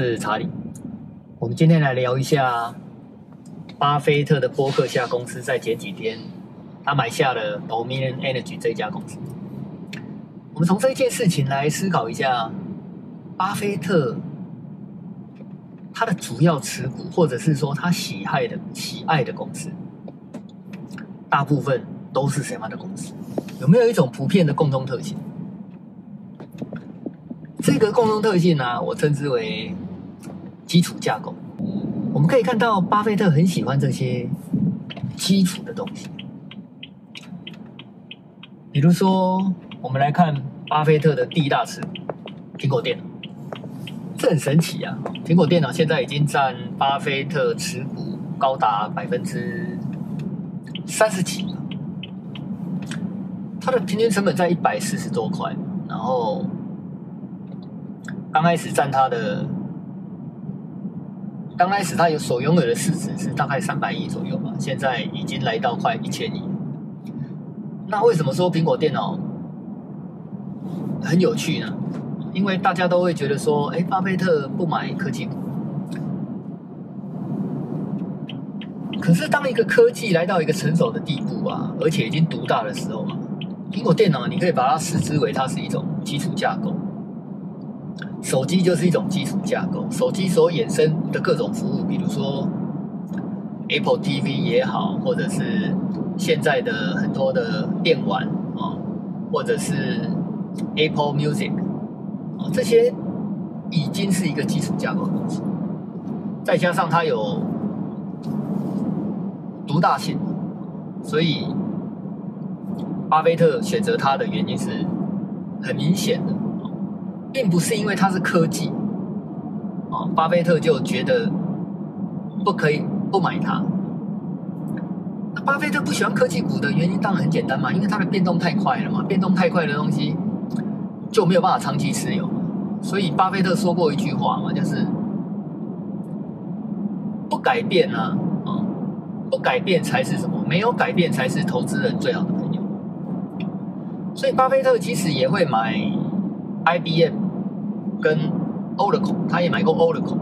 是查理。我们今天来聊一下巴菲特的波克夏公司在前几天，他买下了 Dominion Energy 这家公司。我们从这件事情来思考一下，巴菲特他的主要持股，或者是说他喜爱的喜爱的公司，大部分都是什么样的公司？有没有一种普遍的共同特性？这个共同特性呢、我称之为基础架构。我们可以看到，巴菲特很喜欢这些基础的东西。比如说，我们来看巴菲特的第一大持股——苹果电脑，这很神奇啊！苹果电脑现在已经占巴菲特持股高达百分之三十几了。它的平均成本在一百四十多块，然后。刚开始占它的，刚开始他有所拥有的市值是大概三百亿左右吧，现在已经来到快一千亿。那为什么说苹果电脑很有趣呢？因为大家都会觉得说，哎，巴菲特不买科技股。可是当一个科技来到一个成熟的地步啊，而且已经独大的时候啊，苹果电脑你可以把它视之为它是一种基础架构。手机就是一种基础架构，手机所衍生的各种服务，比如说 Apple TV 也好，或者是现在的很多的电玩啊，或者是 Apple Music 啊，这些已经是一个基础架构的东西。再加上它有独大性，所以巴菲特选择它的原因是很明显的。并不是因为它是科技，啊，巴菲特就觉得不可以不买它。那巴菲特不喜欢科技股的原因当然很简单嘛，因为它的变动太快了嘛，变动太快的东西就没有办法长期持有。所以巴菲特说过一句话嘛，就是不改变啊，啊，不改变才是什么？没有改变才是投资人最好的朋友。所以巴菲特其实也会买。IBM 跟 Oracle，他也买过 Oracle。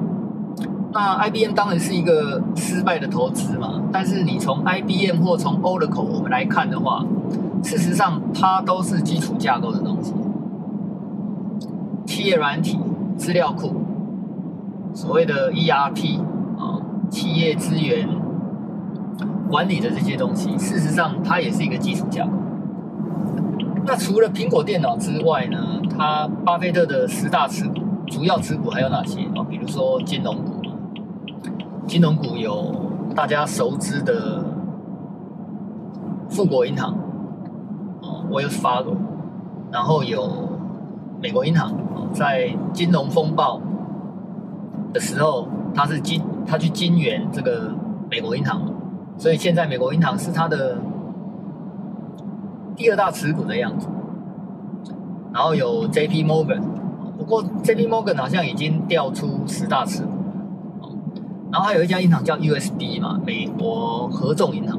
那 IBM 当然是一个失败的投资嘛。但是你从 IBM 或从 Oracle 我们来看的话，事实上它都是基础架构的东西，企业软体、资料库，所谓的 ERP 啊，企业资源管理的这些东西，事实上它也是一个基础架构。那除了苹果电脑之外呢，他巴菲特的十大持股，主要持股还有哪些啊？比如说金融股，金融股有大家熟知的富国银行，Wells Fargo，然后有美国银行，在金融风暴的时候，他是金，他去金援这个美国银行，所以现在美国银行是他的。第二大持股的样子，然后有 J.P. Morgan，不过 J.P. Morgan 好像已经调出十大持股，然后还有一家银行叫 U.S.B 嘛，美国合众银行，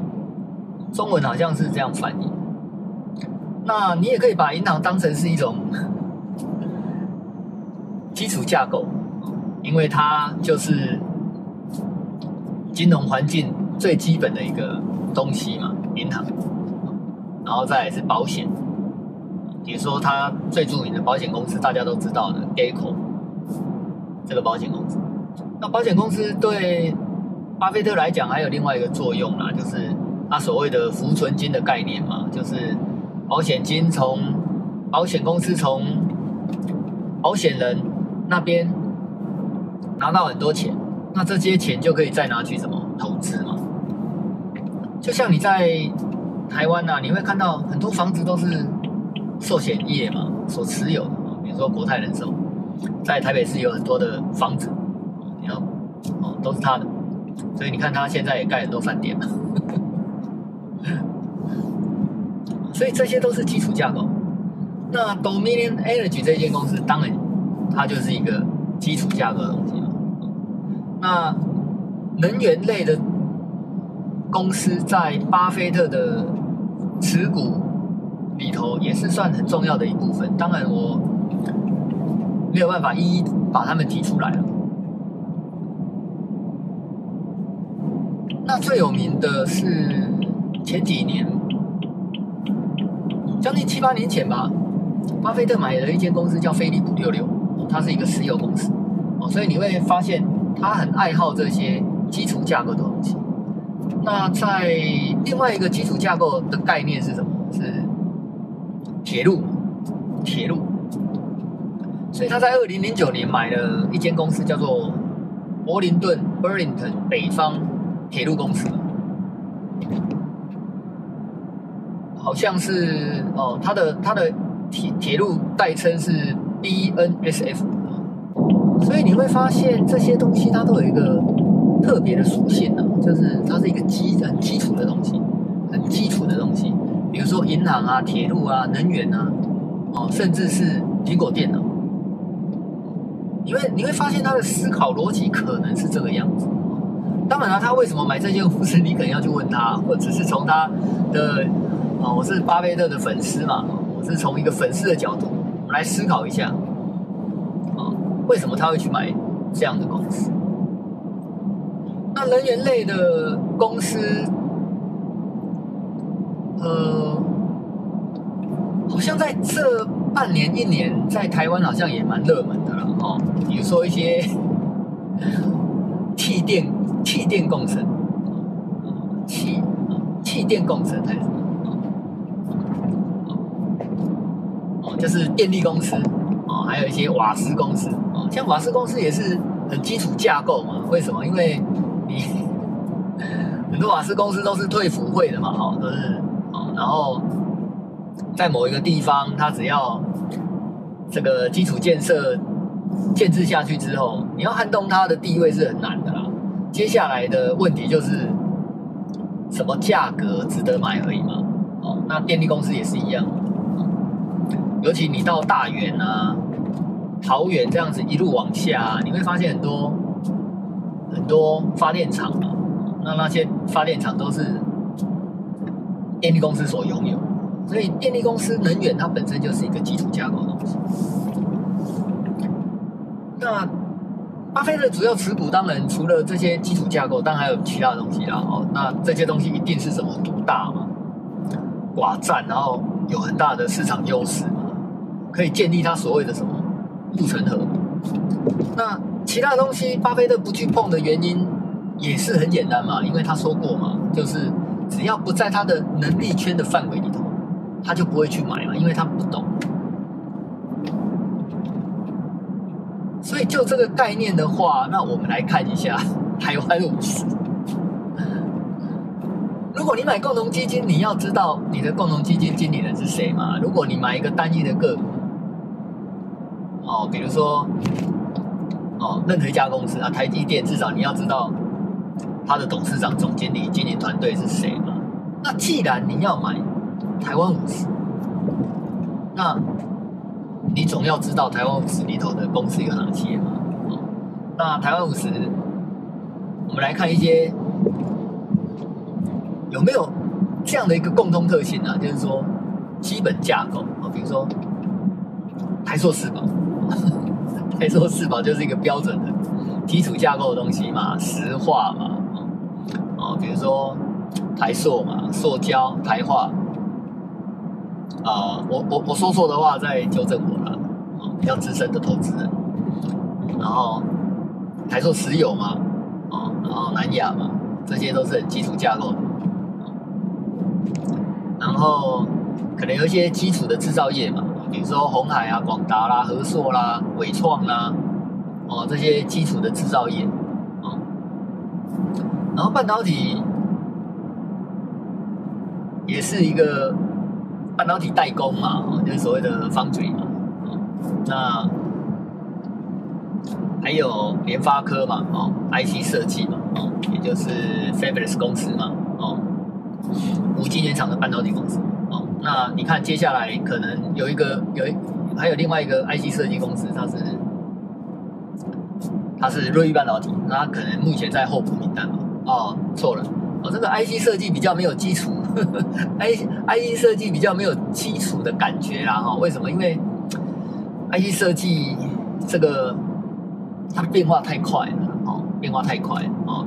中文好像是这样翻译。那你也可以把银行当成是一种 基础架构，因为它就是金融环境最基本的一个东西嘛，银行。然后再来是保险，比如说他最著名的保险公司，大家都知道的 Geico 这个保险公司。那保险公司对巴菲特来讲还有另外一个作用啦，就是他所谓的浮存金的概念嘛，就是保险金从保险公司从保险人那边拿到很多钱，那这些钱就可以再拿去什么投资嘛？就像你在。台湾呐、啊，你会看到很多房子都是寿险业嘛所持有的，比如说国泰人寿，在台北市有很多的房子，然后哦都是他的，所以你看他现在也盖很多饭店嘛，所以这些都是基础架构。那 Dominion Energy 这间公司，当然它就是一个基础架构的东西嘛。那能源类的公司在巴菲特的持股里头也是算很重要的一部分。当然，我没有办法一一把他们提出来了。那最有名的是前几年，将近七八年前吧，巴菲特买了一间公司叫飞利浦六六，它是一个石油公司哦，所以你会发现他很爱好这些基础架构的东西。那在另外一个基础架构的概念是什么？是铁路，铁路。所以他在二零零九年买了一间公司，叫做柏林顿 （Burlington） 北方铁路公司，好像是哦，他的他的铁铁路代称是 BNSF。所以你会发现这些东西它都有一个特别的属性呢，就是它是一个基很基础的东西，的东西，比如说银行啊、铁路啊、能源啊，哦，甚至是苹果电脑。因为你会发现他的思考逻辑可能是这个样子。当然了，他为什么买这间公司，你可能要去问他，或者是从他的啊，我是巴菲特的粉丝嘛，我是从一个粉丝的角度来思考一下啊，为什么他会去买这样的公司？那能源类的公司，呃，好像在这半年一年，在台湾好像也蛮热门的了哦。比如说一些 气电、气电共生，气气电共生还是什么？哦，就是电力公司哦，还有一些瓦斯公司哦，像瓦斯公司也是很基础架构嘛。为什么？因为你 很多瓦斯公司都是退辅会的嘛，哦，都是，然后在某一个地方，它只要这个基础建设。建制下去之后，你要撼动它的地位是很难的啦。接下来的问题就是什么价格值得买而已嘛。哦，那电力公司也是一样。尤其你到大园啊、桃园这样子一路往下，你会发现很多很多发电厂嘛。那那些发电厂都是电力公司所拥有，所以电力公司能源它本身就是一个基础架构的东西。那巴菲特主要持股，当然除了这些基础架构，当然还有其他东西啦。哦，那这些东西一定是什么独大嘛，寡占，然后有很大的市场优势嘛，可以建立他所谓的什么护城河。那其他东西，巴菲特不去碰的原因也是很简单嘛，因为他说过嘛，就是只要不在他的能力圈的范围里头，他就不会去买嘛，因为他不懂。所以就这个概念的话，那我们来看一下 台湾五十。如果你买共同基金，你要知道你的共同基金经理人是谁嘛？如果你买一个单一的个股，哦，比如说，哦，任何一家公司啊，台积电，至少你要知道他的董事长、总经理、经营团队是谁？那既然你要买台湾五十，那你总要知道台湾五十里头的公司有哪些嘛？那台湾五十，我们来看一些有没有这样的一个共通特性啊？就是说基本架构啊，比如说台塑四宝，台塑四宝就是一个标准的基础架构的东西嘛，石化嘛，啊，比如说台塑嘛，塑胶、台化。啊、呃，我我我说错的话再纠正我了，啊，比较资深的投资人。然后台塑石油嘛，啊，然后南亚嘛，这些都是很基础架构的。然后可能有一些基础的制造业嘛，比如说红海啊、广达啦、和硕啦、伟创啦，哦，这些基础的制造业，啊，然后半导体也是一个。半导体代工嘛，就是所谓的 foundry 嘛，那还有联发科嘛，哦，IC 设计嘛，哦，也就是 Fabless 公司嘛，哦，五晶圆厂的半导体公司，哦，那你看接下来可能有一个有一还有另外一个 IC 设计公司，它是它是瑞昱半导体，那它可能目前在候补名单嘛，哦，错了，哦，这个 IC 设计比较没有基础。I I E 设计比较没有基础的感觉啦，哈，为什么？因为 I E 设计这个它变化太快了，哦，变化太快，哦，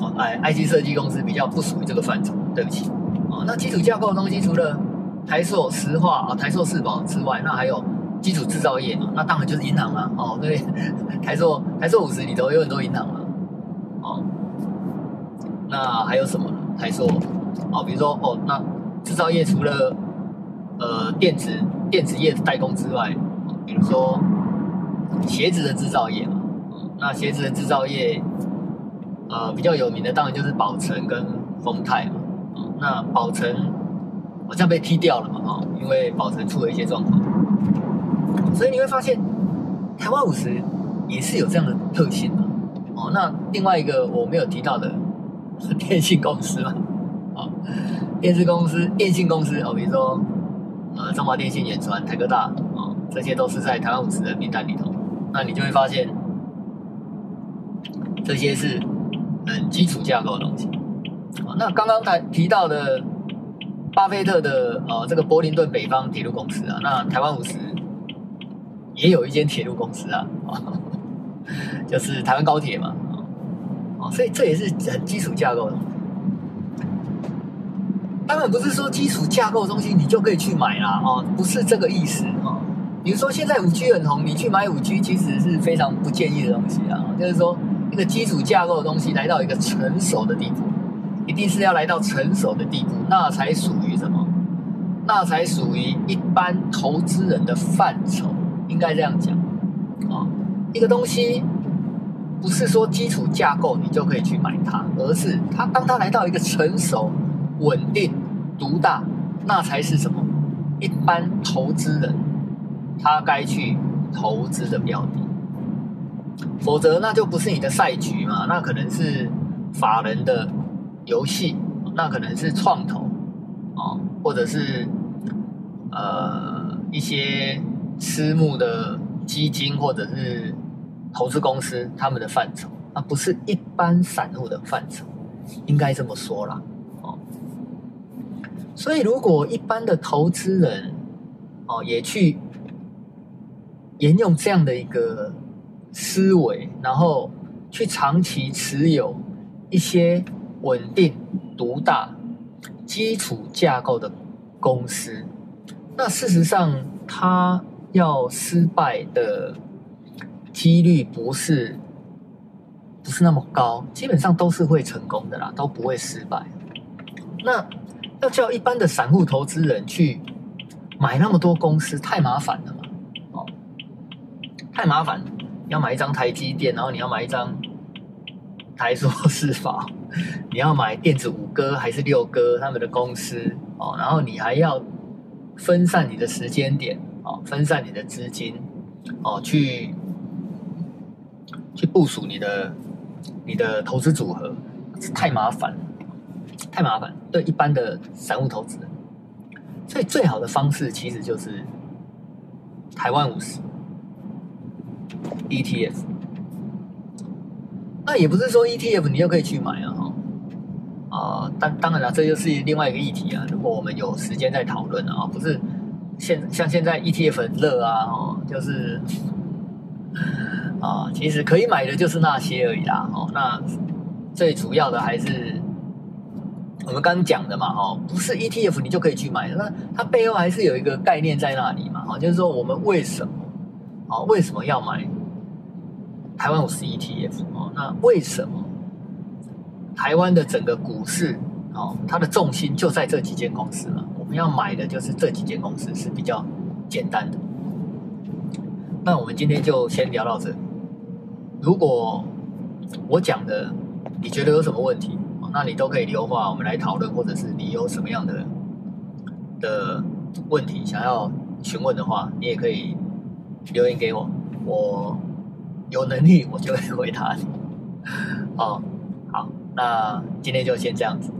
哦，哎，IC 设计公司比较不属于这个范畴，对不起。哦，那基础架构的东西，除了台塑、石化啊、台塑、世宝之外，那还有基础制造业嘛？那当然就是银行啦。哦，对，台塑台塑五十里头有很多银行嘛。哦，那还有什么呢？台塑哦，比如说哦，那制造业除了呃电子电子业的代工之外，比如说鞋子的制造业嘛。那鞋子的制造业。呃，比较有名的当然就是宝成跟丰泰嘛，啊，那宝成好像被踢掉了嘛，啊，因为宝成出了一些状况，所以你会发现台湾五十也是有这样的特性的，哦，那另外一个我没有提到的是电信公司嘛，电视公司、电信公司哦，比如说呃中华电信、远传、台科大啊，这些都是在台湾五十的名单里头，那你就会发现这些是。很基础架构的东西，那刚刚才提到的巴菲特的呃这个柏林顿北方铁路公司啊，那台湾五十也有一间铁路公司啊，就是台湾高铁嘛，所以这也是很基础架构的。当然不是说基础架构的东西你就可以去买啦，哦，不是这个意思哦。比如说现在五 G 很红，你去买五 G 其实是非常不建议的东西啊，就是说。一个基础架构的东西来到一个成熟的地步，一定是要来到成熟的地步，那才属于什么？那才属于一般投资人的范畴，应该这样讲啊。一个东西不是说基础架构你就可以去买它，而是它当它来到一个成熟、稳定、独大，那才是什么？一般投资人他该去投资的标的。否则，那就不是你的赛局嘛，那可能是法人的游戏，那可能是创投啊，或者是呃一些私募的基金或者是投资公司他们的范畴，那不是一般散户的范畴，应该这么说啦。所以，如果一般的投资人哦也去沿用这样的一个。思维，然后去长期持有一些稳定、独大、基础架构的公司，那事实上，他要失败的几率不是不是那么高，基本上都是会成功的啦，都不会失败。那要叫一般的散户投资人去买那么多公司，太麻烦了嘛？哦，太麻烦。要买一张台积电，然后你要买一张台塑、世宝，你要买电子五哥还是六哥他们的公司哦，然后你还要分散你的时间点哦，分散你的资金哦，去去部署你的你的投资组合，太麻烦了，太麻烦，对一般的散户投资人，所以最好的方式其实就是台湾五十。ETF，那也不是说 ETF 你就可以去买啊，哈，啊，当当然了，这就是另外一个议题啊。如果我们有时间再讨论啊，不是现像现在 ETF 很热啊，哦，就是啊，其实可以买的就是那些而已啦，哦，那最主要的还是我们刚刚讲的嘛，哦，不是 ETF 你就可以去买，那它背后还是有一个概念在那里嘛，哦，就是说我们为什么，啊，为什么要买？台湾五十 ETF 哦，那为什么台湾的整个股市哦，它的重心就在这几间公司嘛？我们要买的就是这几间公司是比较简单的。那我们今天就先聊到这。如果我讲的你觉得有什么问题，那你都可以留话，我们来讨论，或者是你有什么样的的问题想要询问的话，你也可以留言给我，我。有能力我就会回答你。哦，好，那今天就先这样子。